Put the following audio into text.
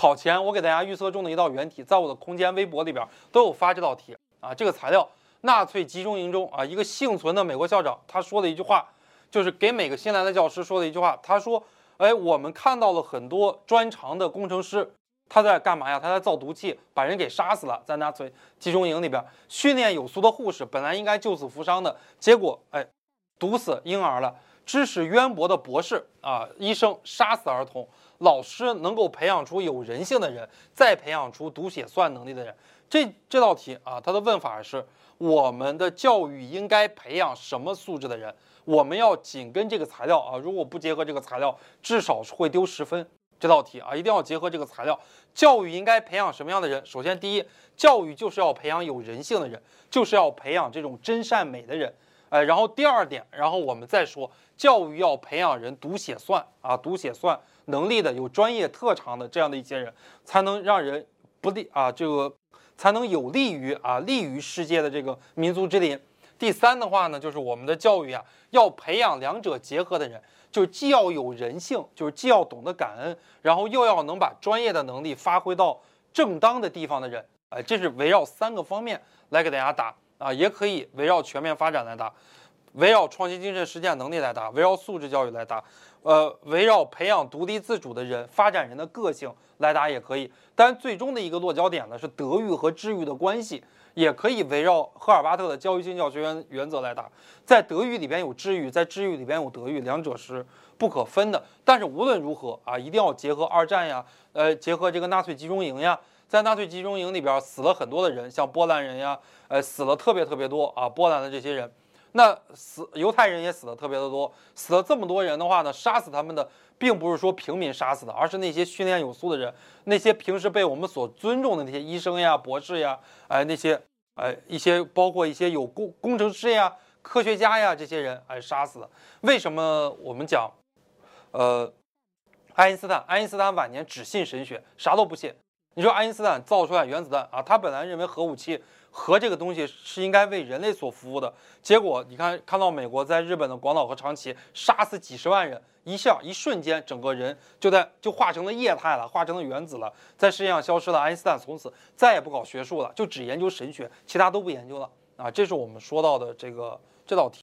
考前我给大家预测中的一道原题，在我的空间微博里边都有发这道题啊。这个材料，纳粹集中营中啊，一个幸存的美国校长他说的一句话，就是给每个新来的教师说的一句话。他说：“哎，我们看到了很多专长的工程师，他在干嘛呀？他在造毒气，把人给杀死了。在纳粹集中营里边，训练有素的护士本来应该救死扶伤的，结果哎，毒死婴儿了。知识渊博的博士啊，医生杀死儿童。”老师能够培养出有人性的人，再培养出读写算能力的人。这这道题啊，它的问法是：我们的教育应该培养什么素质的人？我们要紧跟这个材料啊，如果不结合这个材料，至少是会丢十分。这道题啊，一定要结合这个材料。教育应该培养什么样的人？首先，第一，教育就是要培养有人性的人，就是要培养这种真善美的人。哎，然后第二点，然后我们再说，教育要培养人读写算啊，读写算能力的，有专业特长的这样的一些人，才能让人不利啊，这个才能有利于啊，利于世界的这个民族之林。第三的话呢，就是我们的教育啊，要培养两者结合的人，就是既要有人性，就是既要懂得感恩，然后又要能把专业的能力发挥到正当的地方的人。哎，这是围绕三个方面来给大家答。啊，也可以围绕全面发展来答，围绕创新精神实践能力来答，围绕素质教育来答，呃，围绕培养独立自主的人、发展人的个性来答也可以。但最终的一个落脚点呢是德育和智育的关系，也可以围绕赫尔巴特的教育性教学原原则来答。在德育里边有智育，在智育里边有德育，两者是不可分的。但是无论如何啊，一定要结合二战呀，呃，结合这个纳粹集中营呀。在纳粹集中营里边死了很多的人，像波兰人呀，呃，死了特别特别多啊。波兰的这些人，那死犹太人也死的特别的多。死了这么多人的话呢，杀死他们的并不是说平民杀死的，而是那些训练有素的人，那些平时被我们所尊重的那些医生呀、博士呀，哎，那些哎一些包括一些有工工程师呀、科学家呀这些人哎杀死的。为什么我们讲，呃，爱因斯坦？爱因斯坦晚年只信神学，啥都不信。你说爱因斯坦造出来原子弹啊？他本来认为核武器、核这个东西是应该为人类所服务的。结果你看，看到美国在日本的广岛和长崎杀死几十万人，一下一瞬间，整个人就在就化成了液态了，化成了原子了，在世界上消失了。爱因斯坦从此再也不搞学术了，就只研究神学，其他都不研究了啊！这是我们说到的这个这道题。